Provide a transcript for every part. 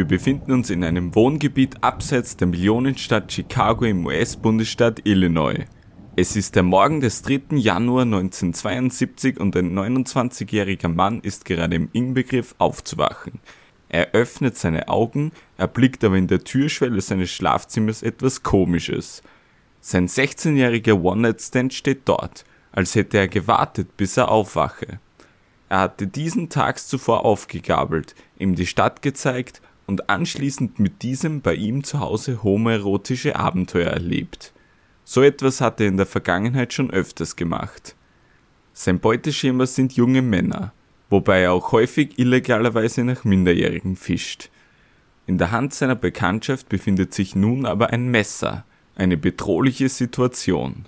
Wir befinden uns in einem Wohngebiet abseits der Millionenstadt Chicago im US-Bundesstaat Illinois. Es ist der Morgen des 3. Januar 1972 und ein 29-jähriger Mann ist gerade im Inbegriff aufzuwachen. Er öffnet seine Augen, erblickt aber in der Türschwelle seines Schlafzimmers etwas Komisches. Sein 16-jähriger One-Night-Stand steht dort, als hätte er gewartet, bis er aufwache. Er hatte diesen tags zuvor aufgegabelt, ihm die Stadt gezeigt und anschließend mit diesem bei ihm zu Hause homoerotische Abenteuer erlebt. So etwas hat er in der Vergangenheit schon öfters gemacht. Sein Beuteschema sind junge Männer, wobei er auch häufig illegalerweise nach Minderjährigen fischt. In der Hand seiner Bekanntschaft befindet sich nun aber ein Messer, eine bedrohliche Situation.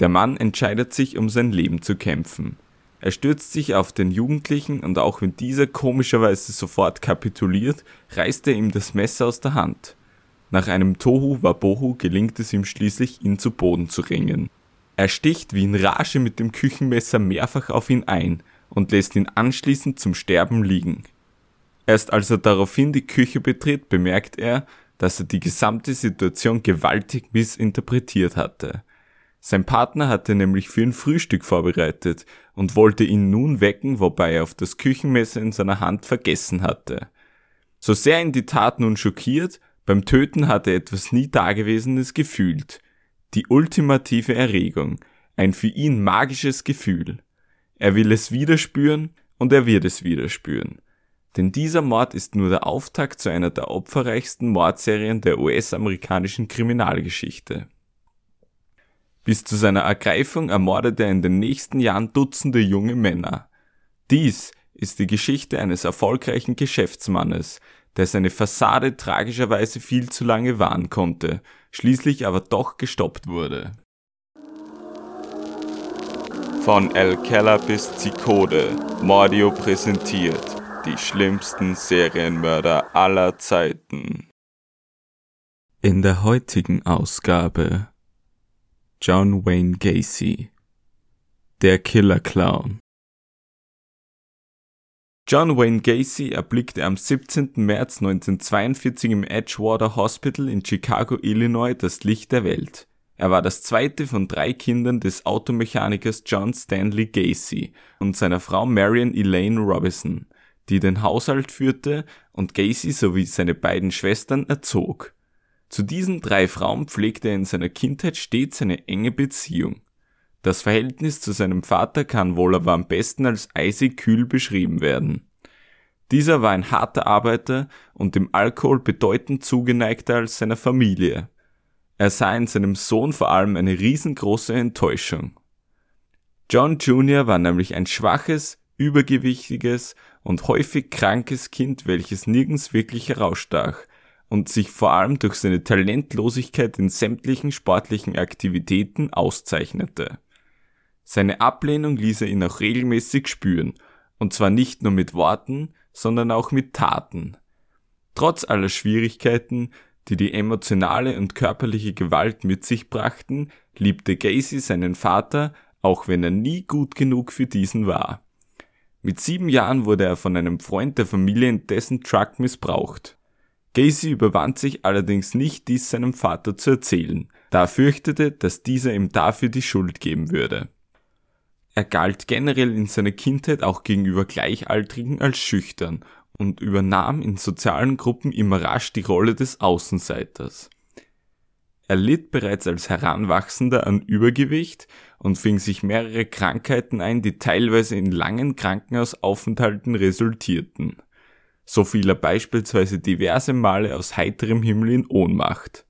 Der Mann entscheidet sich, um sein Leben zu kämpfen. Er stürzt sich auf den Jugendlichen und auch wenn dieser komischerweise sofort kapituliert, reißt er ihm das Messer aus der Hand. Nach einem Tohu Wabohu gelingt es ihm schließlich, ihn zu Boden zu ringen. Er sticht wie in Rage mit dem Küchenmesser mehrfach auf ihn ein und lässt ihn anschließend zum Sterben liegen. Erst als er daraufhin die Küche betritt, bemerkt er, dass er die gesamte Situation gewaltig missinterpretiert hatte. Sein Partner hatte nämlich für ihn Frühstück vorbereitet und wollte ihn nun wecken, wobei er auf das Küchenmesser in seiner Hand vergessen hatte. So sehr ihn die Tat nun schockiert, beim Töten hatte er etwas nie Dagewesenes gefühlt. Die ultimative Erregung, ein für ihn magisches Gefühl. Er will es wieder spüren und er wird es wieder spüren. Denn dieser Mord ist nur der Auftakt zu einer der opferreichsten Mordserien der US-amerikanischen Kriminalgeschichte. Bis zu seiner Ergreifung ermordete er in den nächsten Jahren Dutzende junge Männer. Dies ist die Geschichte eines erfolgreichen Geschäftsmannes, der seine Fassade tragischerweise viel zu lange wahren konnte, schließlich aber doch gestoppt wurde. Von El Keller bis Zikode, Mordio präsentiert die schlimmsten Serienmörder aller Zeiten. In der heutigen Ausgabe John Wayne Gacy. Der Killer Clown. John Wayne Gacy erblickte am 17. März 1942 im Edgewater Hospital in Chicago, Illinois das Licht der Welt. Er war das zweite von drei Kindern des Automechanikers John Stanley Gacy und seiner Frau Marion Elaine Robinson, die den Haushalt führte und Gacy sowie seine beiden Schwestern erzog. Zu diesen drei Frauen pflegte er in seiner Kindheit stets eine enge Beziehung. Das Verhältnis zu seinem Vater kann wohl aber am besten als eisig kühl beschrieben werden. Dieser war ein harter Arbeiter und dem Alkohol bedeutend zugeneigter als seiner Familie. Er sah in seinem Sohn vor allem eine riesengroße Enttäuschung. John Jr. war nämlich ein schwaches, übergewichtiges und häufig krankes Kind, welches nirgends wirklich herausstach, und sich vor allem durch seine Talentlosigkeit in sämtlichen sportlichen Aktivitäten auszeichnete. Seine Ablehnung ließ er ihn auch regelmäßig spüren, und zwar nicht nur mit Worten, sondern auch mit Taten. Trotz aller Schwierigkeiten, die die emotionale und körperliche Gewalt mit sich brachten, liebte Gacy seinen Vater, auch wenn er nie gut genug für diesen war. Mit sieben Jahren wurde er von einem Freund der Familie in dessen Truck missbraucht. Gacy überwand sich allerdings nicht, dies seinem Vater zu erzählen, da er fürchtete, dass dieser ihm dafür die Schuld geben würde. Er galt generell in seiner Kindheit auch gegenüber Gleichaltrigen als schüchtern und übernahm in sozialen Gruppen immer rasch die Rolle des Außenseiters. Er litt bereits als Heranwachsender an Übergewicht und fing sich mehrere Krankheiten ein, die teilweise in langen Krankenhausaufenthalten resultierten. So fiel er beispielsweise diverse Male aus heiterem Himmel in Ohnmacht.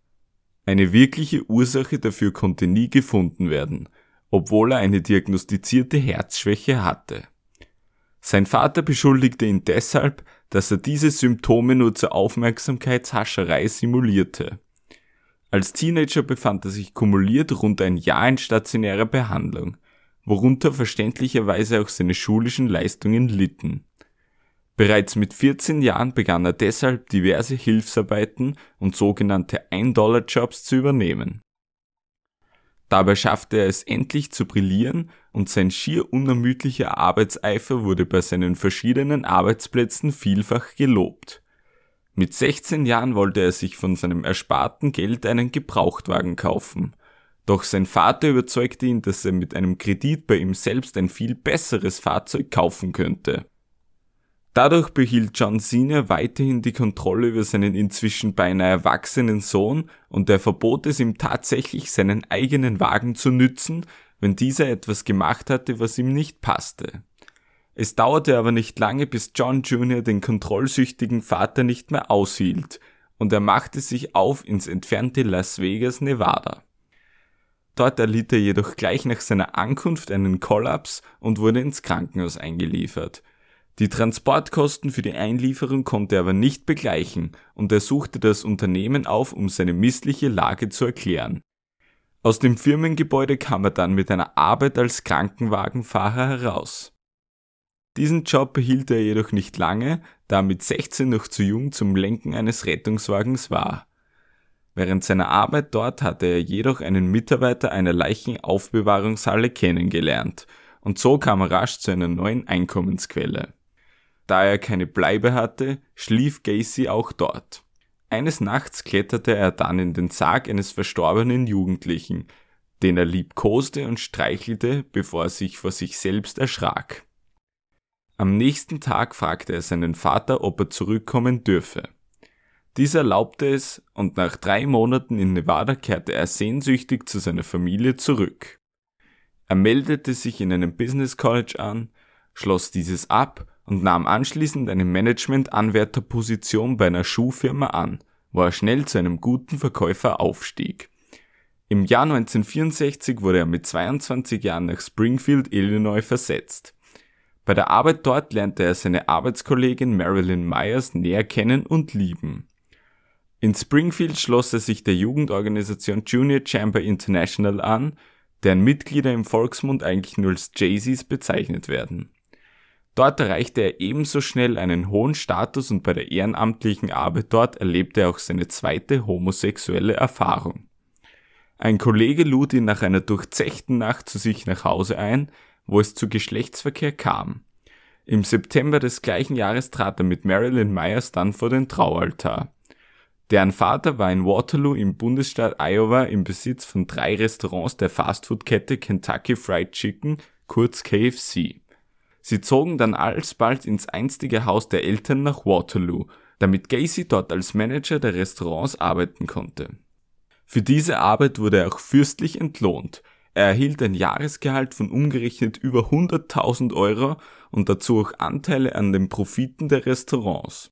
Eine wirkliche Ursache dafür konnte nie gefunden werden, obwohl er eine diagnostizierte Herzschwäche hatte. Sein Vater beschuldigte ihn deshalb, dass er diese Symptome nur zur Aufmerksamkeitshascherei simulierte. Als Teenager befand er sich kumuliert rund ein Jahr in stationärer Behandlung, worunter verständlicherweise auch seine schulischen Leistungen litten. Bereits mit 14 Jahren begann er deshalb diverse Hilfsarbeiten und sogenannte Ein-Dollar-Jobs zu übernehmen. Dabei schaffte er es endlich zu brillieren und sein schier unermüdlicher Arbeitseifer wurde bei seinen verschiedenen Arbeitsplätzen vielfach gelobt. Mit 16 Jahren wollte er sich von seinem ersparten Geld einen Gebrauchtwagen kaufen. Doch sein Vater überzeugte ihn, dass er mit einem Kredit bei ihm selbst ein viel besseres Fahrzeug kaufen könnte. Dadurch behielt John Cena weiterhin die Kontrolle über seinen inzwischen beinahe erwachsenen Sohn und er verbot es ihm tatsächlich seinen eigenen Wagen zu nützen, wenn dieser etwas gemacht hatte, was ihm nicht passte. Es dauerte aber nicht lange, bis John Jr. den kontrollsüchtigen Vater nicht mehr aushielt, und er machte sich auf ins entfernte Las Vegas, Nevada. Dort erlitt er jedoch gleich nach seiner Ankunft einen Kollaps und wurde ins Krankenhaus eingeliefert. Die Transportkosten für die Einlieferung konnte er aber nicht begleichen und er suchte das Unternehmen auf, um seine missliche Lage zu erklären. Aus dem Firmengebäude kam er dann mit einer Arbeit als Krankenwagenfahrer heraus. Diesen Job behielt er jedoch nicht lange, da er mit 16 noch zu jung zum Lenken eines Rettungswagens war. Während seiner Arbeit dort hatte er jedoch einen Mitarbeiter einer Leichenaufbewahrungshalle kennengelernt und so kam er rasch zu einer neuen Einkommensquelle. Da er keine Bleibe hatte, schlief Gacy auch dort. Eines Nachts kletterte er dann in den Sarg eines verstorbenen Jugendlichen, den er liebkoste und streichelte, bevor er sich vor sich selbst erschrak. Am nächsten Tag fragte er seinen Vater, ob er zurückkommen dürfe. Dieser erlaubte es und nach drei Monaten in Nevada kehrte er sehnsüchtig zu seiner Familie zurück. Er meldete sich in einem Business College an, schloss dieses ab und nahm anschließend eine Management-Anwärterposition bei einer Schuhfirma an, wo er schnell zu einem guten Verkäufer aufstieg. Im Jahr 1964 wurde er mit 22 Jahren nach Springfield, Illinois versetzt. Bei der Arbeit dort lernte er seine Arbeitskollegin Marilyn Myers näher kennen und lieben. In Springfield schloss er sich der Jugendorganisation Junior Chamber International an, deren Mitglieder im Volksmund eigentlich nur als Jay-Z's bezeichnet werden. Dort erreichte er ebenso schnell einen hohen Status und bei der ehrenamtlichen Arbeit dort erlebte er auch seine zweite homosexuelle Erfahrung. Ein Kollege lud ihn nach einer durchzechten Nacht zu sich nach Hause ein, wo es zu Geschlechtsverkehr kam. Im September des gleichen Jahres trat er mit Marilyn Myers dann vor den Traualtar. Deren Vater war in Waterloo im Bundesstaat Iowa im Besitz von drei Restaurants der Fastfood-Kette Kentucky Fried Chicken, kurz KFC. Sie zogen dann alsbald ins einstige Haus der Eltern nach Waterloo, damit Gacy dort als Manager der Restaurants arbeiten konnte. Für diese Arbeit wurde er auch fürstlich entlohnt, er erhielt ein Jahresgehalt von umgerechnet über 100.000 Euro und dazu auch Anteile an den Profiten der Restaurants.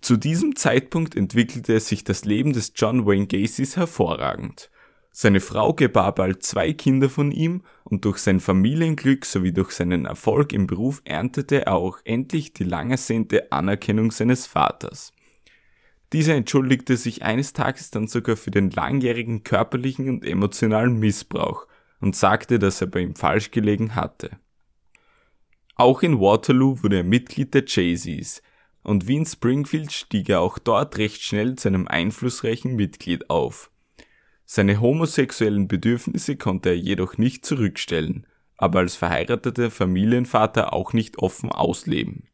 Zu diesem Zeitpunkt entwickelte sich das Leben des John Wayne Gacys hervorragend. Seine Frau gebar bald zwei Kinder von ihm und durch sein Familienglück sowie durch seinen Erfolg im Beruf erntete er auch endlich die lang ersehnte Anerkennung seines Vaters. Dieser entschuldigte sich eines Tages dann sogar für den langjährigen körperlichen und emotionalen Missbrauch und sagte, dass er bei ihm falsch gelegen hatte. Auch in Waterloo wurde er Mitglied der Jay-Z's und wie in Springfield stieg er auch dort recht schnell zu einem einflussreichen Mitglied auf. Seine homosexuellen Bedürfnisse konnte er jedoch nicht zurückstellen, aber als verheirateter Familienvater auch nicht offen ausleben.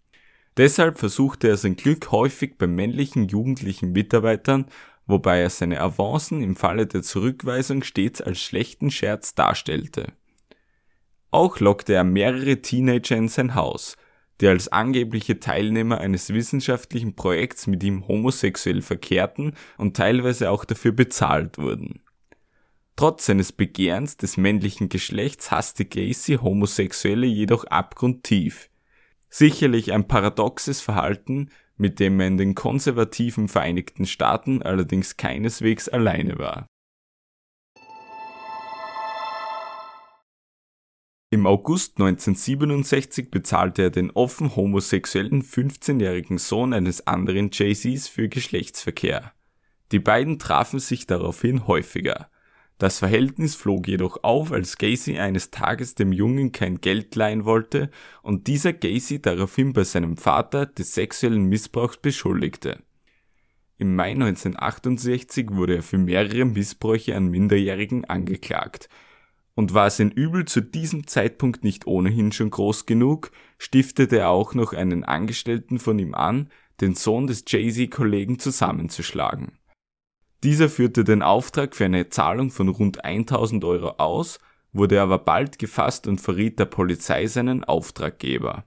Deshalb versuchte er sein Glück häufig bei männlichen jugendlichen Mitarbeitern, wobei er seine Avancen im Falle der Zurückweisung stets als schlechten Scherz darstellte. Auch lockte er mehrere Teenager in sein Haus, die als angebliche Teilnehmer eines wissenschaftlichen Projekts mit ihm homosexuell verkehrten und teilweise auch dafür bezahlt wurden. Trotz seines Begehrens des männlichen Geschlechts hasste Gacy Homosexuelle jedoch abgrundtief. Sicherlich ein paradoxes Verhalten, mit dem er in den konservativen Vereinigten Staaten allerdings keineswegs alleine war. Im August 1967 bezahlte er den offen homosexuellen 15-jährigen Sohn eines anderen Jay-Z's für Geschlechtsverkehr. Die beiden trafen sich daraufhin häufiger. Das Verhältnis flog jedoch auf, als Gacy eines Tages dem Jungen kein Geld leihen wollte und dieser Gacy daraufhin bei seinem Vater des sexuellen Missbrauchs beschuldigte. Im Mai 1968 wurde er für mehrere Missbräuche an Minderjährigen angeklagt. Und war sein Übel zu diesem Zeitpunkt nicht ohnehin schon groß genug, stiftete er auch noch einen Angestellten von ihm an, den Sohn des Jay-Z-Kollegen zusammenzuschlagen. Dieser führte den Auftrag für eine Zahlung von rund 1000 Euro aus, wurde aber bald gefasst und verriet der Polizei seinen Auftraggeber.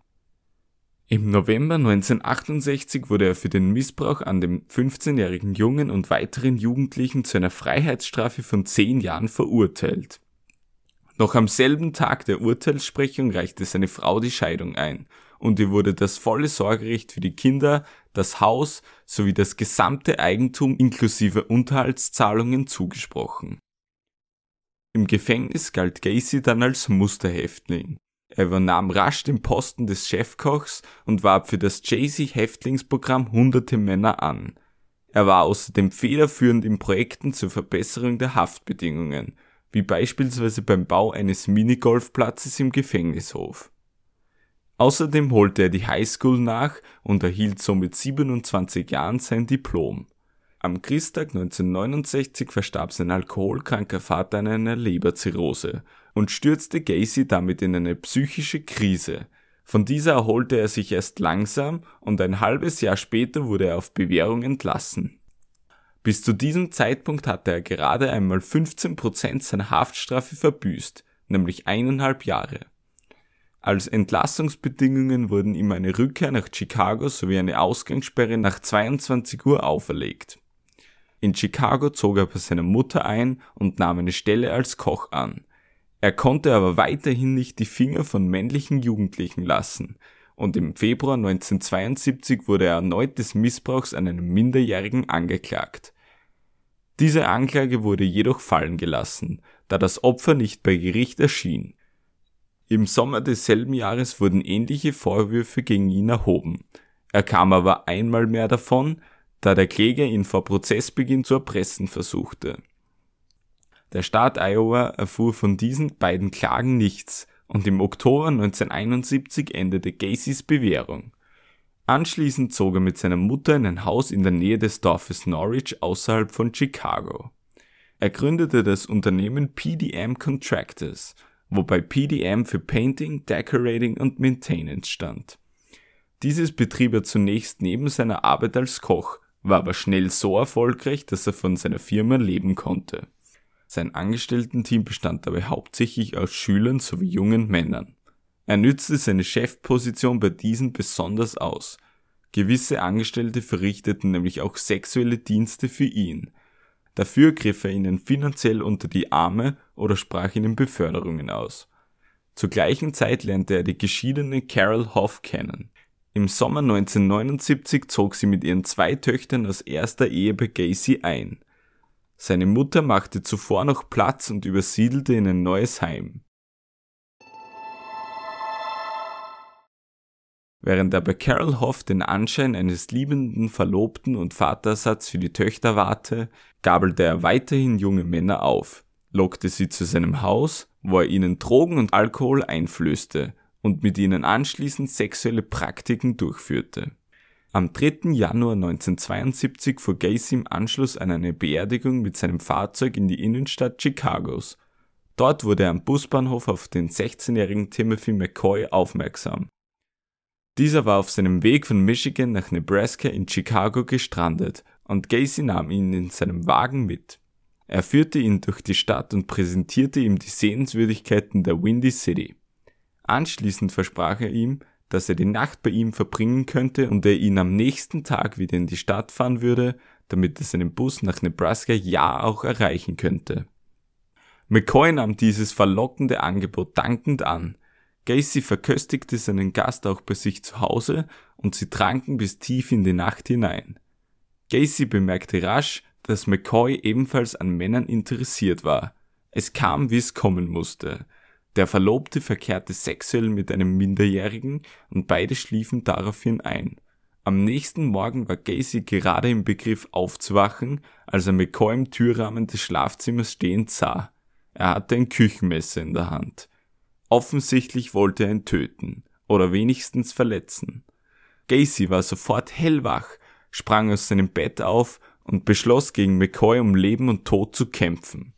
Im November 1968 wurde er für den Missbrauch an dem 15-jährigen Jungen und weiteren Jugendlichen zu einer Freiheitsstrafe von 10 Jahren verurteilt. Noch am selben Tag der Urteilssprechung reichte seine Frau die Scheidung ein und ihr wurde das volle Sorgerecht für die Kinder, das Haus sowie das gesamte Eigentum inklusive Unterhaltszahlungen zugesprochen. Im Gefängnis galt Gacy dann als Musterhäftling. Er übernahm rasch den Posten des Chefkochs und warb für das Jay-Z-Häftlingsprogramm hunderte Männer an. Er war außerdem federführend in Projekten zur Verbesserung der Haftbedingungen, wie beispielsweise beim Bau eines Minigolfplatzes im Gefängnishof. Außerdem holte er die Highschool nach und erhielt somit 27 Jahren sein Diplom. Am Christtag 1969 verstarb sein alkoholkranker Vater an einer Leberzirrhose und stürzte Gacy damit in eine psychische Krise. Von dieser erholte er sich erst langsam und ein halbes Jahr später wurde er auf Bewährung entlassen. Bis zu diesem Zeitpunkt hatte er gerade einmal 15% seiner Haftstrafe verbüßt, nämlich eineinhalb Jahre. Als Entlassungsbedingungen wurden ihm eine Rückkehr nach Chicago sowie eine Ausgangssperre nach 22 Uhr auferlegt. In Chicago zog er bei seiner Mutter ein und nahm eine Stelle als Koch an. Er konnte aber weiterhin nicht die Finger von männlichen Jugendlichen lassen und im Februar 1972 wurde er erneut des Missbrauchs an einem Minderjährigen angeklagt. Diese Anklage wurde jedoch fallen gelassen, da das Opfer nicht bei Gericht erschien. Im Sommer desselben Jahres wurden ähnliche Vorwürfe gegen ihn erhoben. Er kam aber einmal mehr davon, da der Kläger ihn vor Prozessbeginn zu erpressen versuchte. Der Staat Iowa erfuhr von diesen beiden Klagen nichts und im Oktober 1971 endete Gacys Bewährung. Anschließend zog er mit seiner Mutter in ein Haus in der Nähe des Dorfes Norwich außerhalb von Chicago. Er gründete das Unternehmen PDM Contractors, wobei PDM für Painting, Decorating und Maintenance stand. Dieses betrieb er zunächst neben seiner Arbeit als Koch, war aber schnell so erfolgreich, dass er von seiner Firma leben konnte. Sein Angestellten-Team bestand dabei hauptsächlich aus Schülern sowie jungen Männern. Er nützte seine Chefposition bei diesen besonders aus. Gewisse Angestellte verrichteten nämlich auch sexuelle Dienste für ihn. Dafür griff er ihnen finanziell unter die Arme oder sprach ihnen Beförderungen aus. Zur gleichen Zeit lernte er die geschiedene Carol Hoff kennen. Im Sommer 1979 zog sie mit ihren zwei Töchtern aus erster Ehe bei Gacy ein. Seine Mutter machte zuvor noch Platz und übersiedelte in ein neues Heim. Während er bei Carol Hoff den Anschein eines liebenden Verlobten und Vatersatz für die Töchter warte, gabelte er weiterhin junge Männer auf, lockte sie zu seinem Haus, wo er ihnen Drogen und Alkohol einflößte und mit ihnen anschließend sexuelle Praktiken durchführte. Am 3. Januar 1972 fuhr Gacy im Anschluss an eine Beerdigung mit seinem Fahrzeug in die Innenstadt Chicagos. Dort wurde er am Busbahnhof auf den 16-jährigen Timothy McCoy aufmerksam. Dieser war auf seinem Weg von Michigan nach Nebraska in Chicago gestrandet und Gacy nahm ihn in seinem Wagen mit. Er führte ihn durch die Stadt und präsentierte ihm die Sehenswürdigkeiten der Windy City. Anschließend versprach er ihm, dass er die Nacht bei ihm verbringen könnte und er ihn am nächsten Tag wieder in die Stadt fahren würde, damit er seinen Bus nach Nebraska ja auch erreichen könnte. McCoy nahm dieses verlockende Angebot dankend an. Gacy verköstigte seinen Gast auch bei sich zu Hause und sie tranken bis tief in die Nacht hinein. Gacy bemerkte rasch, dass McCoy ebenfalls an Männern interessiert war. Es kam, wie es kommen musste. Der Verlobte verkehrte sexuell mit einem Minderjährigen und beide schliefen daraufhin ein. Am nächsten Morgen war Gacy gerade im Begriff aufzuwachen, als er McCoy im Türrahmen des Schlafzimmers stehend sah. Er hatte ein Küchenmesser in der Hand. Offensichtlich wollte er ihn töten oder wenigstens verletzen. Gacy war sofort hellwach, sprang aus seinem Bett auf und beschloss gegen McCoy um Leben und Tod zu kämpfen.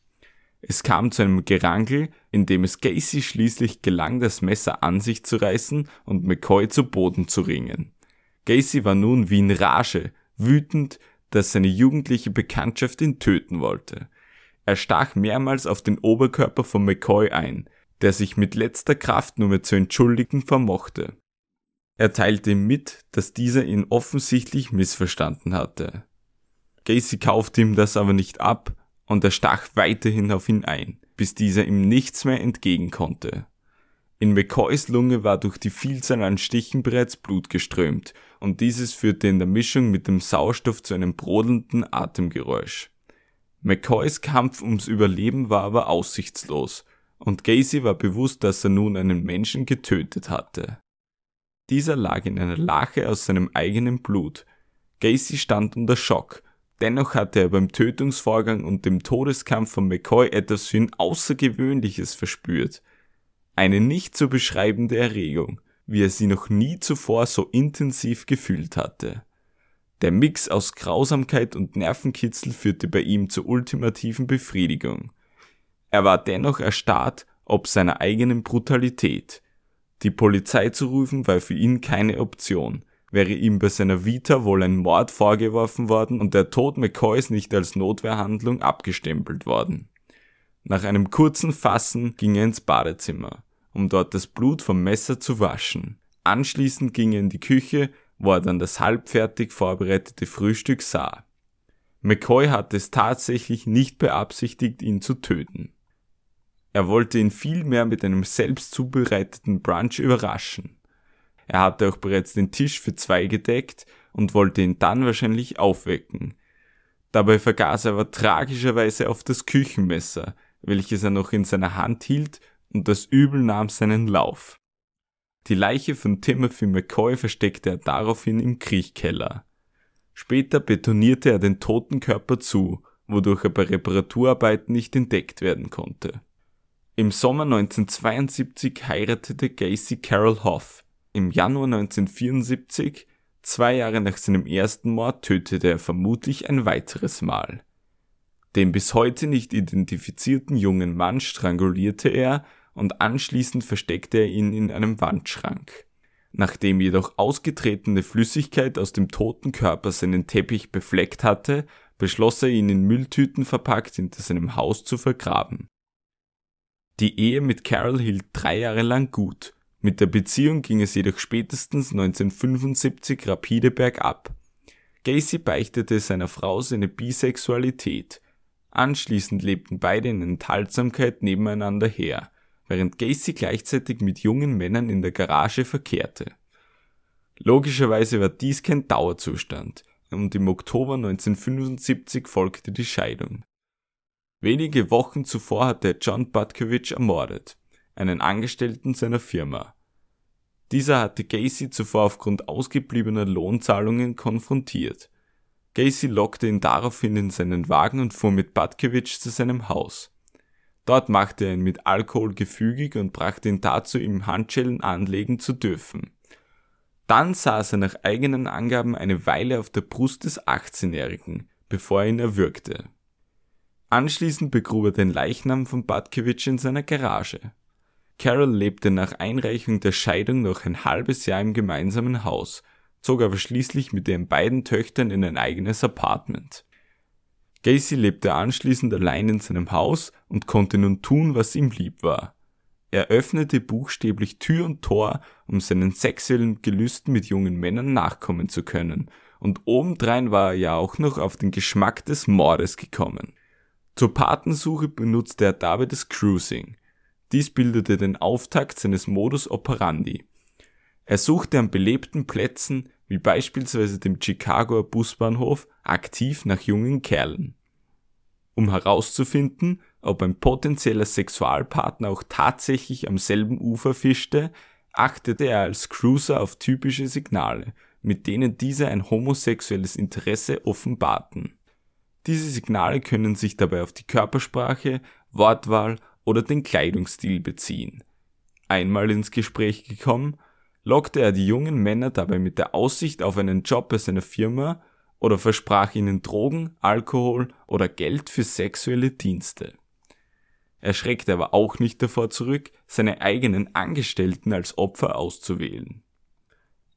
Es kam zu einem Gerangel, in dem es Gacy schließlich gelang, das Messer an sich zu reißen und McCoy zu Boden zu ringen. Gacy war nun wie in Rage, wütend, dass seine jugendliche Bekanntschaft ihn töten wollte. Er stach mehrmals auf den Oberkörper von McCoy ein, der sich mit letzter Kraft nur mehr zu entschuldigen vermochte. Er teilte ihm mit, dass dieser ihn offensichtlich missverstanden hatte. Gacy kaufte ihm das aber nicht ab und er stach weiterhin auf ihn ein, bis dieser ihm nichts mehr entgegen konnte. In McCoys Lunge war durch die Vielzahl an Stichen bereits Blut geströmt und dieses führte in der Mischung mit dem Sauerstoff zu einem brodelnden Atemgeräusch. McCoys Kampf ums Überleben war aber aussichtslos und Gacy war bewusst, dass er nun einen Menschen getötet hatte. Dieser lag in einer Lache aus seinem eigenen Blut. Gacy stand unter Schock. Dennoch hatte er beim Tötungsvorgang und dem Todeskampf von McCoy etwas für ihn Außergewöhnliches verspürt. Eine nicht zu beschreibende Erregung, wie er sie noch nie zuvor so intensiv gefühlt hatte. Der Mix aus Grausamkeit und Nervenkitzel führte bei ihm zur ultimativen Befriedigung. Er war dennoch erstarrt ob seiner eigenen Brutalität. Die Polizei zu rufen war für ihn keine Option. Wäre ihm bei seiner Vita wohl ein Mord vorgeworfen worden und der Tod McCoys nicht als Notwehrhandlung abgestempelt worden. Nach einem kurzen Fassen ging er ins Badezimmer, um dort das Blut vom Messer zu waschen. Anschließend ging er in die Küche, wo er dann das halbfertig vorbereitete Frühstück sah. McCoy hatte es tatsächlich nicht beabsichtigt, ihn zu töten. Er wollte ihn vielmehr mit einem selbst zubereiteten Brunch überraschen. Er hatte auch bereits den Tisch für zwei gedeckt und wollte ihn dann wahrscheinlich aufwecken. Dabei vergaß er aber tragischerweise auf das Küchenmesser, welches er noch in seiner Hand hielt, und das Übel nahm seinen Lauf. Die Leiche von Timothy McCoy versteckte er daraufhin im Kriechkeller. Später betonierte er den toten Körper zu, wodurch er bei Reparaturarbeiten nicht entdeckt werden konnte. Im Sommer 1972 heiratete Gacy Carol Hoff. Im Januar 1974, zwei Jahre nach seinem ersten Mord, tötete er vermutlich ein weiteres Mal. Den bis heute nicht identifizierten jungen Mann strangulierte er und anschließend versteckte er ihn in einem Wandschrank. Nachdem jedoch ausgetretene Flüssigkeit aus dem toten Körper seinen Teppich befleckt hatte, beschloss er ihn in Mülltüten verpackt hinter seinem Haus zu vergraben. Die Ehe mit Carol hielt drei Jahre lang gut, mit der Beziehung ging es jedoch spätestens 1975 rapide bergab. Gacy beichtete seiner Frau seine Bisexualität. Anschließend lebten beide in Enthaltsamkeit nebeneinander her, während Gacy gleichzeitig mit jungen Männern in der Garage verkehrte. Logischerweise war dies kein Dauerzustand und im Oktober 1975 folgte die Scheidung. Wenige Wochen zuvor hatte John Butkovich ermordet, einen Angestellten seiner Firma. Dieser hatte Gacy zuvor aufgrund ausgebliebener Lohnzahlungen konfrontiert. Gacy lockte ihn daraufhin in seinen Wagen und fuhr mit Butkovich zu seinem Haus. Dort machte er ihn mit Alkohol gefügig und brachte ihn dazu, ihm Handschellen anlegen zu dürfen. Dann saß er nach eigenen Angaben eine Weile auf der Brust des 18-Jährigen, bevor er ihn erwürgte. Anschließend begrub er den Leichnam von Batkewitsch in seiner Garage. Carol lebte nach Einreichung der Scheidung noch ein halbes Jahr im gemeinsamen Haus, zog aber schließlich mit ihren beiden Töchtern in ein eigenes Apartment. Gacy lebte anschließend allein in seinem Haus und konnte nun tun, was ihm lieb war. Er öffnete buchstäblich Tür und Tor, um seinen sexuellen Gelüsten mit jungen Männern nachkommen zu können, und obendrein war er ja auch noch auf den Geschmack des Mordes gekommen. Zur Patensuche benutzte er dabei das Cruising. Dies bildete den Auftakt seines Modus operandi. Er suchte an belebten Plätzen, wie beispielsweise dem Chicagoer Busbahnhof, aktiv nach jungen Kerlen. Um herauszufinden, ob ein potenzieller Sexualpartner auch tatsächlich am selben Ufer fischte, achtete er als Cruiser auf typische Signale, mit denen diese ein homosexuelles Interesse offenbarten. Diese Signale können sich dabei auf die Körpersprache, Wortwahl oder den Kleidungsstil beziehen. Einmal ins Gespräch gekommen, lockte er die jungen Männer dabei mit der Aussicht auf einen Job bei seiner Firma oder versprach ihnen Drogen, Alkohol oder Geld für sexuelle Dienste. Er schreckte aber auch nicht davor zurück, seine eigenen Angestellten als Opfer auszuwählen.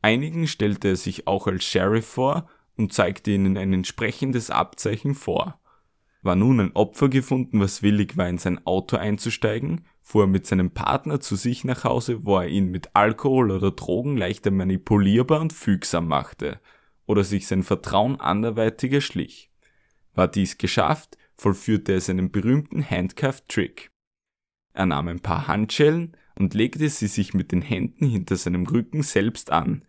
Einigen stellte er sich auch als Sheriff vor und zeigte ihnen ein entsprechendes Abzeichen vor. War nun ein Opfer gefunden, was willig war, in sein Auto einzusteigen, fuhr er mit seinem Partner zu sich nach Hause, wo er ihn mit Alkohol oder Drogen leichter manipulierbar und fügsam machte oder sich sein Vertrauen anderweitig erschlich. War dies geschafft, vollführte er seinen berühmten Handcuff-Trick. Er nahm ein paar Handschellen und legte sie sich mit den Händen hinter seinem Rücken selbst an.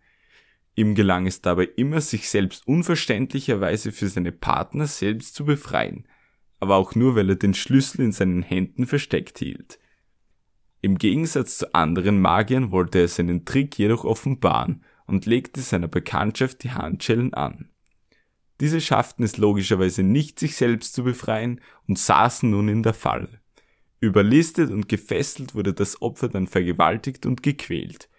Ihm gelang es dabei immer, sich selbst unverständlicherweise für seine Partner selbst zu befreien, aber auch nur, weil er den Schlüssel in seinen Händen versteckt hielt. Im Gegensatz zu anderen Magiern wollte er seinen Trick jedoch offenbaren und legte seiner Bekanntschaft die Handschellen an. Diese schafften es logischerweise nicht, sich selbst zu befreien und saßen nun in der Falle. Überlistet und gefesselt wurde das Opfer dann vergewaltigt und gequält.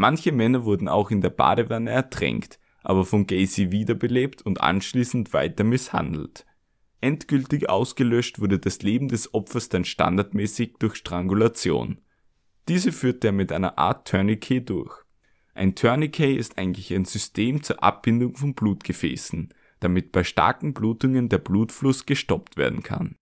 Manche Männer wurden auch in der Badewanne ertränkt, aber von Gacy wiederbelebt und anschließend weiter misshandelt. Endgültig ausgelöscht wurde das Leben des Opfers dann standardmäßig durch Strangulation. Diese führte er mit einer Art Tourniquet durch. Ein Tourniquet ist eigentlich ein System zur Abbindung von Blutgefäßen, damit bei starken Blutungen der Blutfluss gestoppt werden kann.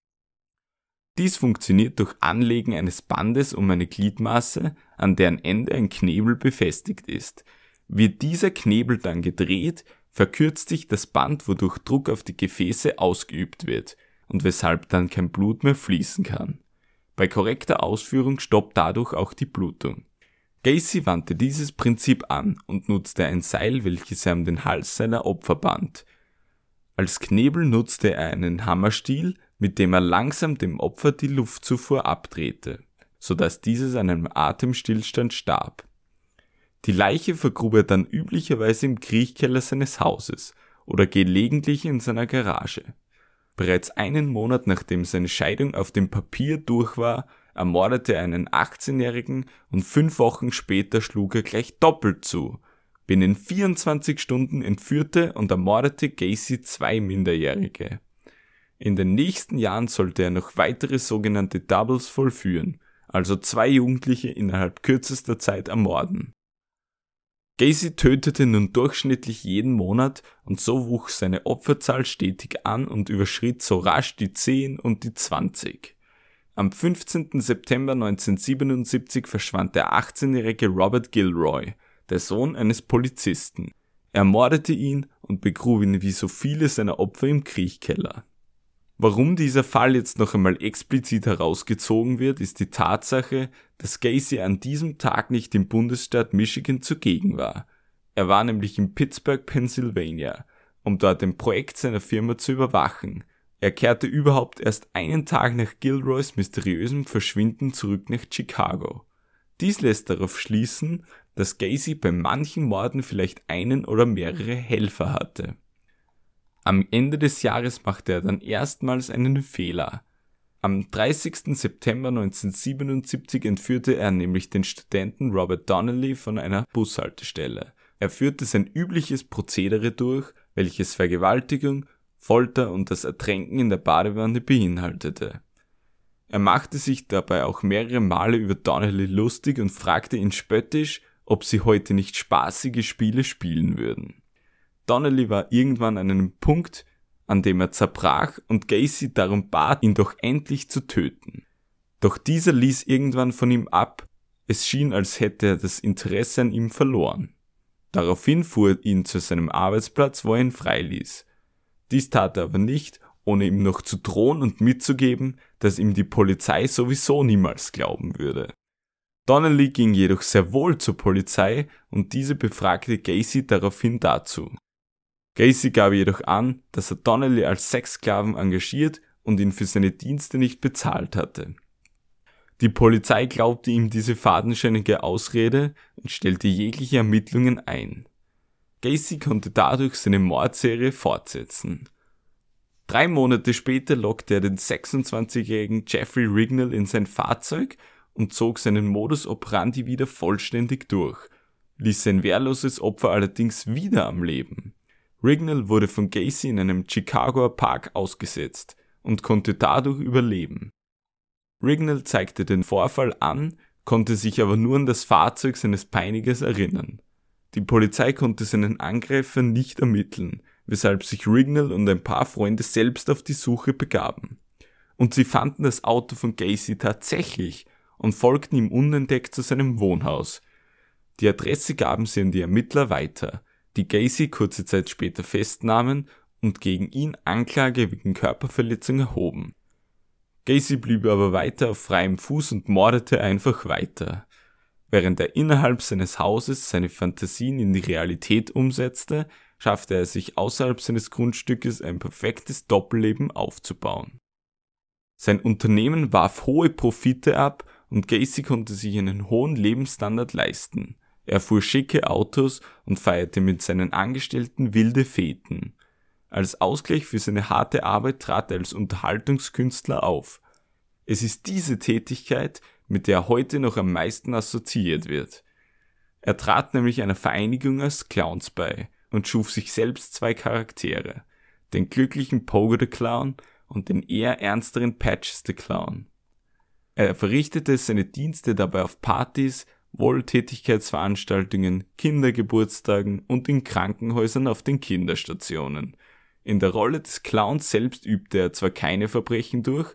Dies funktioniert durch Anlegen eines Bandes um eine Gliedmaße, an deren Ende ein Knebel befestigt ist. Wird dieser Knebel dann gedreht, verkürzt sich das Band, wodurch Druck auf die Gefäße ausgeübt wird und weshalb dann kein Blut mehr fließen kann. Bei korrekter Ausführung stoppt dadurch auch die Blutung. Gacy wandte dieses Prinzip an und nutzte ein Seil, welches er um den Hals seiner Opfer band. Als Knebel nutzte er einen Hammerstiel, mit dem er langsam dem Opfer die Luftzufuhr abdrehte, so dass dieses an einem Atemstillstand starb. Die Leiche vergrub er dann üblicherweise im Kriechkeller seines Hauses oder gelegentlich in seiner Garage. Bereits einen Monat nachdem seine Scheidung auf dem Papier durch war, ermordete er einen 18-Jährigen und fünf Wochen später schlug er gleich doppelt zu. Binnen 24 Stunden entführte und ermordete Gacy zwei Minderjährige. In den nächsten Jahren sollte er noch weitere sogenannte Doubles vollführen, also zwei Jugendliche innerhalb kürzester Zeit ermorden. Gacy tötete nun durchschnittlich jeden Monat und so wuchs seine Opferzahl stetig an und überschritt so rasch die 10 und die 20. Am 15. September 1977 verschwand der 18-jährige Robert Gilroy, der Sohn eines Polizisten. Er mordete ihn und begrub ihn wie so viele seiner Opfer im Kriechkeller. Warum dieser Fall jetzt noch einmal explizit herausgezogen wird, ist die Tatsache, dass Gacy an diesem Tag nicht im Bundesstaat Michigan zugegen war. Er war nämlich in Pittsburgh, Pennsylvania, um dort ein Projekt seiner Firma zu überwachen – er kehrte überhaupt erst einen Tag nach Gilroys mysteriösem Verschwinden zurück nach Chicago. Dies lässt darauf schließen, dass Gacy bei manchen Morden vielleicht einen oder mehrere Helfer hatte. Am Ende des Jahres machte er dann erstmals einen Fehler. Am 30. September 1977 entführte er nämlich den Studenten Robert Donnelly von einer Bushaltestelle. Er führte sein übliches Prozedere durch, welches Vergewaltigung, Folter und das Ertränken in der Badewanne beinhaltete. Er machte sich dabei auch mehrere Male über Donnelly lustig und fragte ihn spöttisch, ob sie heute nicht spaßige Spiele spielen würden. Donnelly war irgendwann an einem Punkt, an dem er zerbrach und Gacy darum bat, ihn doch endlich zu töten. Doch dieser ließ irgendwann von ihm ab, es schien, als hätte er das Interesse an ihm verloren. Daraufhin fuhr er ihn zu seinem Arbeitsplatz, wo er ihn freiließ. Dies tat er aber nicht, ohne ihm noch zu drohen und mitzugeben, dass ihm die Polizei sowieso niemals glauben würde. Donnelly ging jedoch sehr wohl zur Polizei und diese befragte Gacy daraufhin dazu. Gacy gab jedoch an, dass er Donnelly als Sexsklaven engagiert und ihn für seine Dienste nicht bezahlt hatte. Die Polizei glaubte ihm diese fadenscheinige Ausrede und stellte jegliche Ermittlungen ein. Gacy konnte dadurch seine Mordserie fortsetzen. Drei Monate später lockte er den 26-jährigen Jeffrey Rignall in sein Fahrzeug und zog seinen Modus operandi wieder vollständig durch, ließ sein wehrloses Opfer allerdings wieder am Leben. Rignall wurde von Gacy in einem Chicagoer Park ausgesetzt und konnte dadurch überleben. Rignall zeigte den Vorfall an, konnte sich aber nur an das Fahrzeug seines Peinigers erinnern. Die Polizei konnte seinen Angreifer nicht ermitteln, weshalb sich Rignall und ein paar Freunde selbst auf die Suche begaben. Und sie fanden das Auto von Gacy tatsächlich und folgten ihm unentdeckt zu seinem Wohnhaus. Die Adresse gaben sie an die Ermittler weiter, die Gacy kurze Zeit später festnahmen und gegen ihn Anklage wegen Körperverletzung erhoben. Gacy blieb aber weiter auf freiem Fuß und mordete einfach weiter. Während er innerhalb seines Hauses seine Fantasien in die Realität umsetzte, schaffte er sich außerhalb seines Grundstückes ein perfektes Doppelleben aufzubauen. Sein Unternehmen warf hohe Profite ab und Gacy konnte sich einen hohen Lebensstandard leisten. Er fuhr schicke Autos und feierte mit seinen Angestellten wilde Feten. Als Ausgleich für seine harte Arbeit trat er als Unterhaltungskünstler auf. Es ist diese Tätigkeit, mit der er heute noch am meisten assoziiert wird. Er trat nämlich einer Vereinigung als Clowns bei und schuf sich selbst zwei Charaktere, den glücklichen Pogo the Clown und den eher ernsteren Patches the Clown. Er verrichtete seine Dienste dabei auf Partys, Wohltätigkeitsveranstaltungen, Kindergeburtstagen und in Krankenhäusern auf den Kinderstationen. In der Rolle des Clowns selbst übte er zwar keine Verbrechen durch,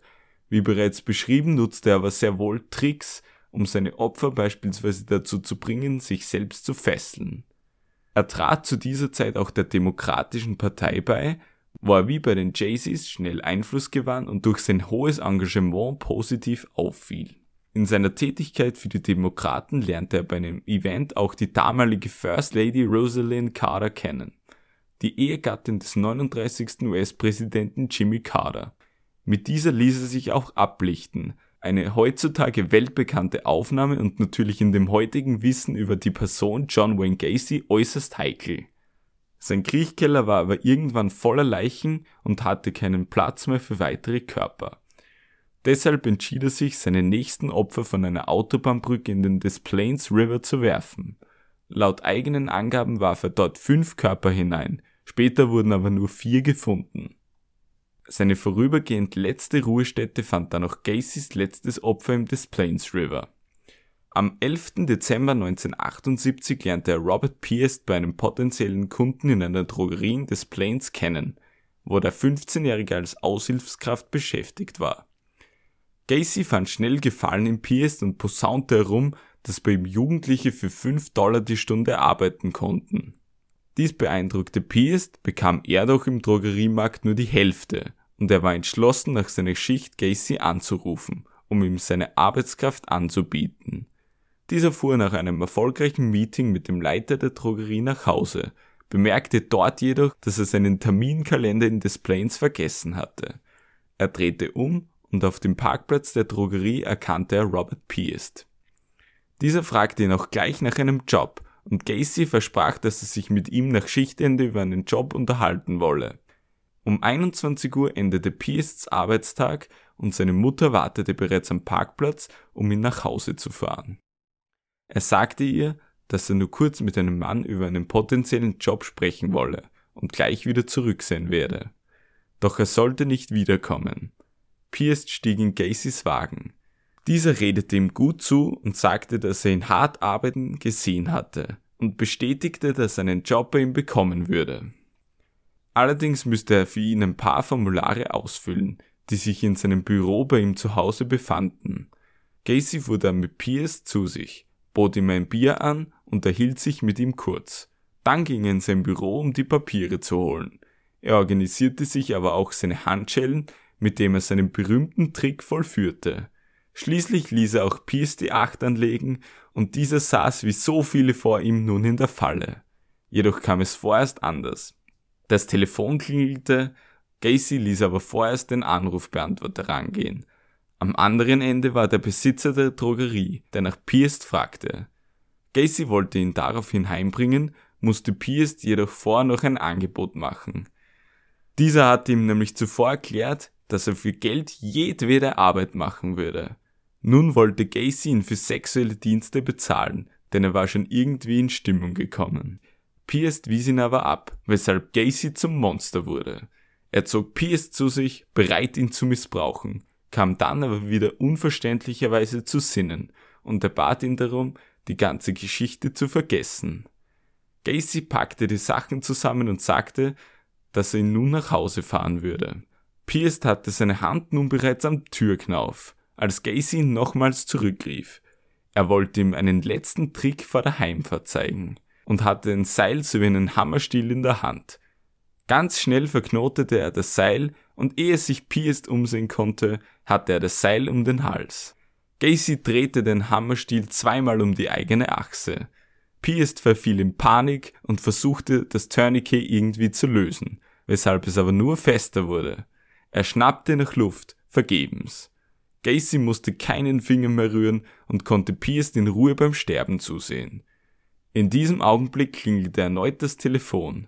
wie bereits beschrieben, nutzte er aber sehr wohl Tricks, um seine Opfer beispielsweise dazu zu bringen, sich selbst zu fesseln. Er trat zu dieser Zeit auch der Demokratischen Partei bei, wo er wie bei den Jay-Z's schnell Einfluss gewann und durch sein hohes Engagement positiv auffiel. In seiner Tätigkeit für die Demokraten lernte er bei einem Event auch die damalige First Lady Rosalind Carter kennen, die Ehegattin des 39. US-Präsidenten Jimmy Carter. Mit dieser ließ er sich auch ablichten, eine heutzutage weltbekannte Aufnahme und natürlich in dem heutigen Wissen über die Person John Wayne Gacy äußerst heikel. Sein Kriechkeller war aber irgendwann voller Leichen und hatte keinen Platz mehr für weitere Körper. Deshalb entschied er sich, seine nächsten Opfer von einer Autobahnbrücke in den Des Plains River zu werfen. Laut eigenen Angaben warf er dort fünf Körper hinein, später wurden aber nur vier gefunden. Seine vorübergehend letzte Ruhestätte fand dann auch Gacys letztes Opfer im Des Plains River. Am 11. Dezember 1978 lernte er Robert Pierce bei einem potenziellen Kunden in einer Drogerie in Des Plains kennen, wo der 15-Jährige als Aushilfskraft beschäftigt war. Gacy fand schnell Gefallen in Pierce und posaunte herum, dass bei ihm Jugendliche für 5 Dollar die Stunde arbeiten konnten. Dies beeindruckte Pierce, bekam er doch im Drogeriemarkt nur die Hälfte und er war entschlossen, nach seiner Schicht Gacy anzurufen, um ihm seine Arbeitskraft anzubieten. Dieser fuhr nach einem erfolgreichen Meeting mit dem Leiter der Drogerie nach Hause, bemerkte dort jedoch, dass er seinen Terminkalender in Des Plains vergessen hatte. Er drehte um und auf dem Parkplatz der Drogerie erkannte er Robert Pierce. Dieser fragte ihn auch gleich nach einem Job und Gacy versprach, dass er sich mit ihm nach Schichtende über einen Job unterhalten wolle. Um 21 Uhr endete Pierces Arbeitstag und seine Mutter wartete bereits am Parkplatz, um ihn nach Hause zu fahren. Er sagte ihr, dass er nur kurz mit einem Mann über einen potenziellen Job sprechen wolle und gleich wieder zurück sein werde. Doch er sollte nicht wiederkommen. Pierce stieg in Gacys Wagen. Dieser redete ihm gut zu und sagte, dass er ihn hart arbeiten gesehen hatte und bestätigte, dass er einen Job bei ihm bekommen würde. Allerdings müsste er für ihn ein paar Formulare ausfüllen, die sich in seinem Büro bei ihm zu Hause befanden. Gacy fuhr dann mit Pierce zu sich, bot ihm ein Bier an und erhielt sich mit ihm kurz. Dann ging er in sein Büro, um die Papiere zu holen. Er organisierte sich aber auch seine Handschellen, mit dem er seinen berühmten Trick vollführte. Schließlich ließ er auch Pierce die Acht anlegen und dieser saß wie so viele vor ihm nun in der Falle. Jedoch kam es vorerst anders. Das Telefon klingelte, Gacy ließ aber vorerst den Anrufbeantworter rangehen. Am anderen Ende war der Besitzer der Drogerie, der nach Pierce fragte. Gacy wollte ihn daraufhin heimbringen, musste Pierce jedoch vorher noch ein Angebot machen. Dieser hatte ihm nämlich zuvor erklärt, dass er für Geld jedwede Arbeit machen würde. Nun wollte Gacy ihn für sexuelle Dienste bezahlen, denn er war schon irgendwie in Stimmung gekommen. Pierce wies ihn aber ab, weshalb Gacy zum Monster wurde. Er zog Pierce zu sich, bereit ihn zu missbrauchen, kam dann aber wieder unverständlicherweise zu Sinnen und er bat ihn darum, die ganze Geschichte zu vergessen. Gacy packte die Sachen zusammen und sagte, dass er ihn nun nach Hause fahren würde. Pierce hatte seine Hand nun bereits am Türknauf, als Gacy ihn nochmals zurückrief. Er wollte ihm einen letzten Trick vor der Heimfahrt zeigen und hatte ein Seil sowie einen Hammerstiel in der Hand. Ganz schnell verknotete er das Seil und ehe sich Pierce umsehen konnte, hatte er das Seil um den Hals. Gacy drehte den Hammerstiel zweimal um die eigene Achse. Pierce verfiel in Panik und versuchte, das Tourniquet irgendwie zu lösen, weshalb es aber nur fester wurde. Er schnappte nach Luft, vergebens. Gacy musste keinen Finger mehr rühren und konnte Pierce in Ruhe beim Sterben zusehen. In diesem Augenblick klingelte erneut das Telefon.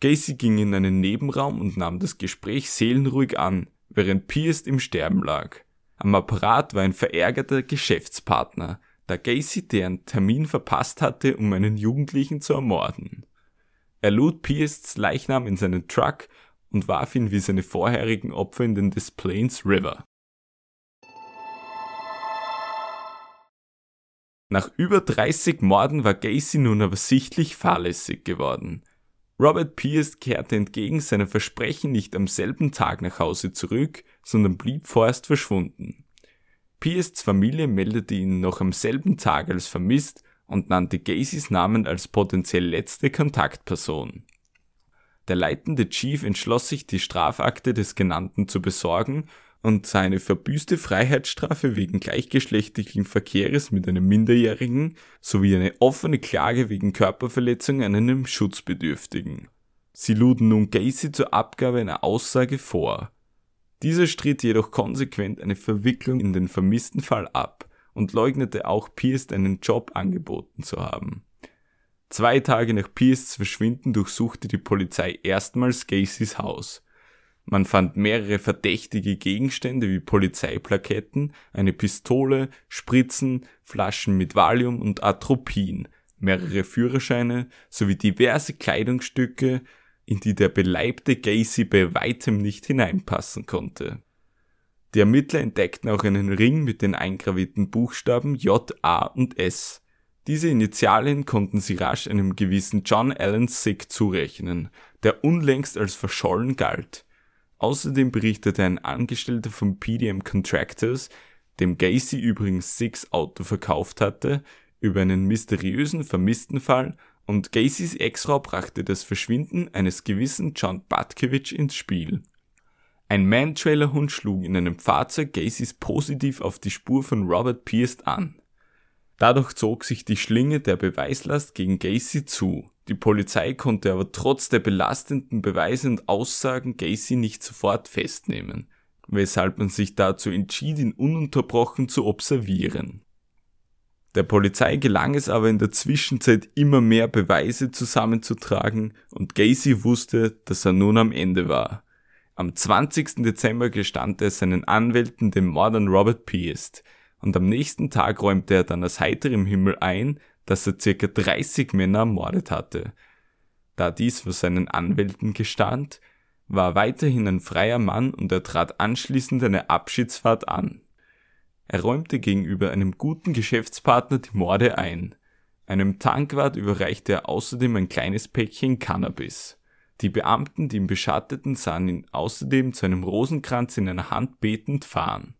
Gacy ging in einen Nebenraum und nahm das Gespräch seelenruhig an, während Pierce im Sterben lag. Am Apparat war ein verärgerter Geschäftspartner, da Gacy deren Termin verpasst hatte, um einen Jugendlichen zu ermorden. Er lud Pierces Leichnam in seinen Truck und warf ihn wie seine vorherigen Opfer in den Des Plains River. Nach über 30 Morden war Gacy nun aber sichtlich fahrlässig geworden. Robert Pierce kehrte entgegen seinem Versprechen nicht am selben Tag nach Hause zurück, sondern blieb vorerst verschwunden. Pierces Familie meldete ihn noch am selben Tag als vermisst und nannte Gacys Namen als potenziell letzte Kontaktperson. Der leitende Chief entschloss sich, die Strafakte des Genannten zu besorgen und seine verbüßte Freiheitsstrafe wegen gleichgeschlechtlichen Verkehres mit einem Minderjährigen sowie eine offene Klage wegen Körperverletzung an einem Schutzbedürftigen. Sie luden nun Gacy zur Abgabe einer Aussage vor. Dieser stritt jedoch konsequent eine Verwicklung in den vermissten Fall ab und leugnete auch Pierce einen Job angeboten zu haben. Zwei Tage nach Pierce Verschwinden durchsuchte die Polizei erstmals Gacys Haus. Man fand mehrere verdächtige Gegenstände wie Polizeiplaketten, eine Pistole, Spritzen, Flaschen mit Valium und Atropin, mehrere Führerscheine sowie diverse Kleidungsstücke, in die der beleibte Gacy bei weitem nicht hineinpassen konnte. Die Ermittler entdeckten auch einen Ring mit den eingravierten Buchstaben J, A und S. Diese Initialien konnten sie rasch einem gewissen John Allen Sick zurechnen, der unlängst als verschollen galt. Außerdem berichtete ein Angestellter von PDM Contractors, dem Gacy übrigens Six Auto verkauft hatte, über einen mysteriösen vermissten Fall und Gacys Ex-Frau brachte das Verschwinden eines gewissen John Butkiewicz ins Spiel. Ein Man-Trailer-Hund schlug in einem Fahrzeug Gacys positiv auf die Spur von Robert Pierce an. Dadurch zog sich die Schlinge der Beweislast gegen Gacy zu. Die Polizei konnte aber trotz der belastenden Beweise und Aussagen Gacy nicht sofort festnehmen, weshalb man sich dazu entschied, ihn ununterbrochen zu observieren. Der Polizei gelang es aber in der Zwischenzeit immer mehr Beweise zusammenzutragen und Gacy wusste, dass er nun am Ende war. Am 20. Dezember gestand er seinen Anwälten dem Mord an Robert Pierce und am nächsten Tag räumte er dann aus heiterem Himmel ein, dass er circa 30 Männer ermordet hatte. Da dies vor seinen Anwälten gestand, war er weiterhin ein freier Mann und er trat anschließend eine Abschiedsfahrt an. Er räumte gegenüber einem guten Geschäftspartner die Morde ein. Einem Tankwart überreichte er außerdem ein kleines Päckchen Cannabis. Die Beamten, die ihn beschatteten, sahen ihn außerdem zu einem Rosenkranz in einer Hand betend fahren.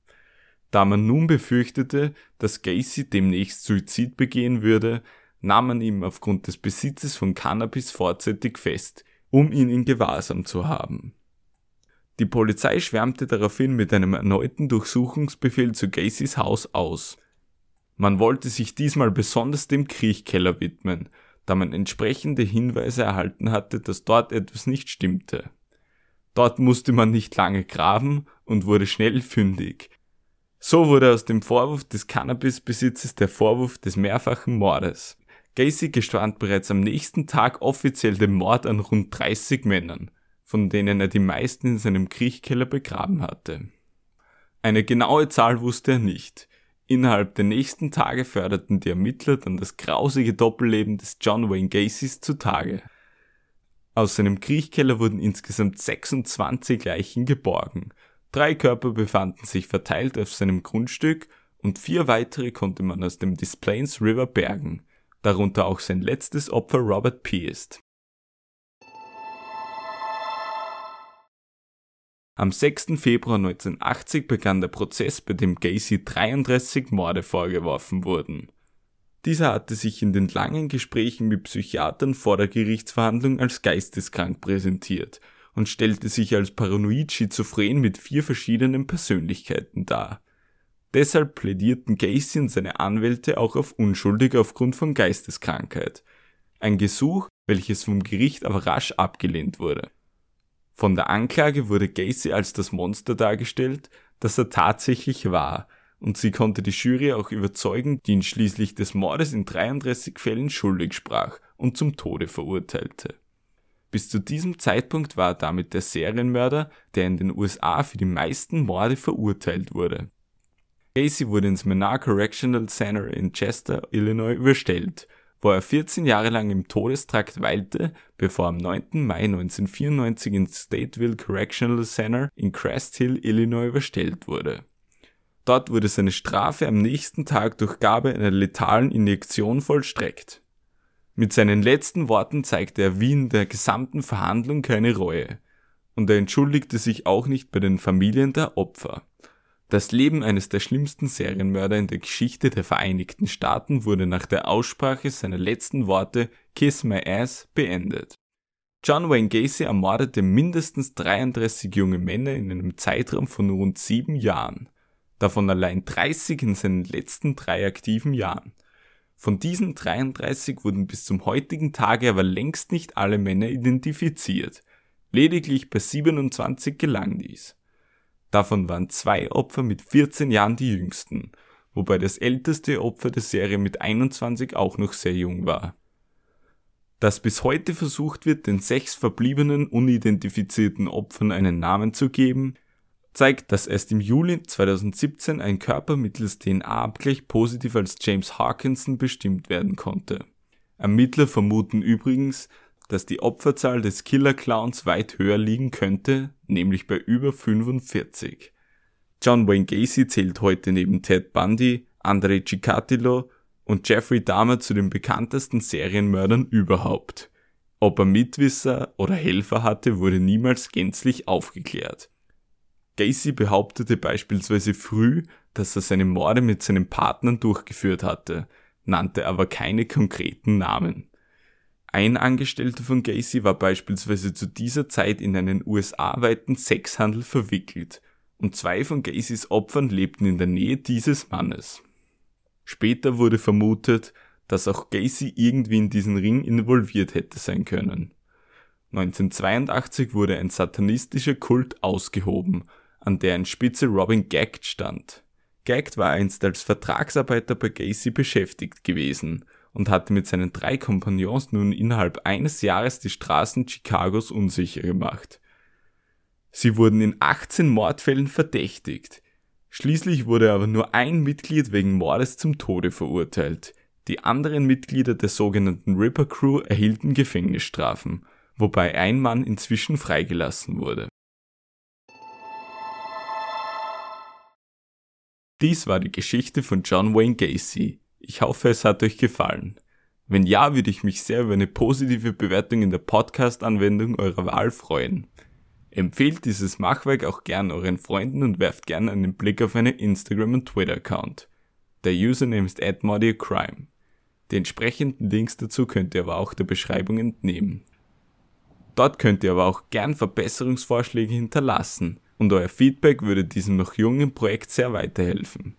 Da man nun befürchtete, dass Gacy demnächst Suizid begehen würde, nahm man ihn aufgrund des Besitzes von Cannabis vorzeitig fest, um ihn in Gewahrsam zu haben. Die Polizei schwärmte daraufhin mit einem erneuten Durchsuchungsbefehl zu Gacys Haus aus. Man wollte sich diesmal besonders dem Kriechkeller widmen, da man entsprechende Hinweise erhalten hatte, dass dort etwas nicht stimmte. Dort musste man nicht lange graben und wurde schnell fündig, so wurde aus dem Vorwurf des Cannabisbesitzes der Vorwurf des mehrfachen Mordes. Gacy gestand bereits am nächsten Tag offiziell den Mord an rund 30 Männern, von denen er die meisten in seinem Kriechkeller begraben hatte. Eine genaue Zahl wusste er nicht. Innerhalb der nächsten Tage förderten die Ermittler dann das grausige Doppelleben des John Wayne Gacys zutage. Aus seinem Kriechkeller wurden insgesamt 26 Leichen geborgen Drei Körper befanden sich verteilt auf seinem Grundstück und vier weitere konnte man aus dem Des Plains River bergen. darunter auch sein letztes Opfer Robert P. ist. Am 6. Februar 1980 begann der Prozess, bei dem Gacy 33 Morde vorgeworfen wurden. Dieser hatte sich in den langen Gesprächen mit Psychiatern vor der Gerichtsverhandlung als geisteskrank präsentiert und stellte sich als paranoid schizophren mit vier verschiedenen Persönlichkeiten dar. Deshalb plädierten Gacy und seine Anwälte auch auf unschuldig aufgrund von Geisteskrankheit. Ein Gesuch, welches vom Gericht aber rasch abgelehnt wurde. Von der Anklage wurde Gacy als das Monster dargestellt, das er tatsächlich war, und sie konnte die Jury auch überzeugen, die ihn schließlich des Mordes in 33 Fällen schuldig sprach und zum Tode verurteilte. Bis zu diesem Zeitpunkt war er damit der Serienmörder, der in den USA für die meisten Morde verurteilt wurde. Gacy wurde ins Menard Correctional Center in Chester, Illinois überstellt wo er 14 Jahre lang im Todestrakt weilte, bevor am 9. Mai 1994 ins Stateville Correctional Center in Crest Hill, Illinois überstellt wurde. Dort wurde seine Strafe am nächsten Tag durch Gabe einer letalen Injektion vollstreckt. Mit seinen letzten Worten zeigte er wie in der gesamten Verhandlung keine Reue. Und er entschuldigte sich auch nicht bei den Familien der Opfer. Das Leben eines der schlimmsten Serienmörder in der Geschichte der Vereinigten Staaten wurde nach der Aussprache seiner letzten Worte Kiss my ass beendet. John Wayne Gacy ermordete mindestens 33 junge Männer in einem Zeitraum von rund sieben Jahren, davon allein 30 in seinen letzten drei aktiven Jahren. Von diesen 33 wurden bis zum heutigen Tage aber längst nicht alle Männer identifiziert. Lediglich bei 27 gelang dies. Davon waren zwei Opfer mit 14 Jahren die jüngsten, wobei das älteste Opfer der Serie mit 21 auch noch sehr jung war. Dass bis heute versucht wird, den sechs verbliebenen unidentifizierten Opfern einen Namen zu geben, zeigt, dass erst im Juli 2017 ein Körper mittels DNA-Abgleich positiv als James Harkinson bestimmt werden konnte. Ermittler vermuten übrigens, dass die Opferzahl des Killer Clowns weit höher liegen könnte, nämlich bei über 45. John Wayne Gacy zählt heute neben Ted Bundy, Andrei Chikatilo und Jeffrey Dahmer zu den bekanntesten Serienmördern überhaupt. Ob er Mitwisser oder Helfer hatte, wurde niemals gänzlich aufgeklärt. Gacy behauptete beispielsweise früh, dass er seine Morde mit seinen Partnern durchgeführt hatte, nannte aber keine konkreten Namen. Ein Angestellter von Gacy war beispielsweise zu dieser Zeit in einen USA-weiten Sexhandel verwickelt und zwei von Gacys Opfern lebten in der Nähe dieses Mannes. Später wurde vermutet, dass auch Gacy irgendwie in diesen Ring involviert hätte sein können. 1982 wurde ein satanistischer Kult ausgehoben, an deren Spitze Robin Gagged stand. Gagged war einst als Vertragsarbeiter bei Gacy beschäftigt gewesen und hatte mit seinen drei Kompagnons nun innerhalb eines Jahres die Straßen Chicagos unsicher gemacht. Sie wurden in 18 Mordfällen verdächtigt. Schließlich wurde aber nur ein Mitglied wegen Mordes zum Tode verurteilt. Die anderen Mitglieder der sogenannten Ripper Crew erhielten Gefängnisstrafen, wobei ein Mann inzwischen freigelassen wurde. Dies war die Geschichte von John Wayne Gacy, ich hoffe, es hat euch gefallen. Wenn ja, würde ich mich sehr über eine positive Bewertung in der Podcast-Anwendung eurer Wahl freuen. Empfehlt dieses Machwerk auch gern euren Freunden und werft gern einen Blick auf einen Instagram- und Twitter-Account. Der Username ist @modiacrime. Die entsprechenden Links dazu könnt ihr aber auch der Beschreibung entnehmen. Dort könnt ihr aber auch gern Verbesserungsvorschläge hinterlassen und euer Feedback würde diesem noch jungen Projekt sehr weiterhelfen.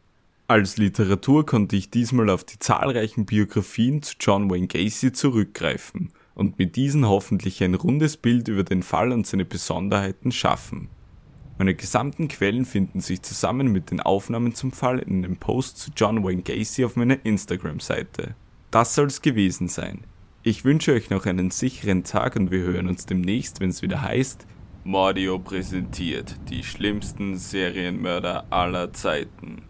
Als Literatur konnte ich diesmal auf die zahlreichen Biografien zu John Wayne Gacy zurückgreifen und mit diesen hoffentlich ein rundes Bild über den Fall und seine Besonderheiten schaffen. Meine gesamten Quellen finden sich zusammen mit den Aufnahmen zum Fall in dem Post zu John Wayne Gacy auf meiner Instagram-Seite. Das soll's gewesen sein. Ich wünsche euch noch einen sicheren Tag und wir hören uns demnächst, wenn es wieder heißt, Mordio präsentiert die schlimmsten Serienmörder aller Zeiten.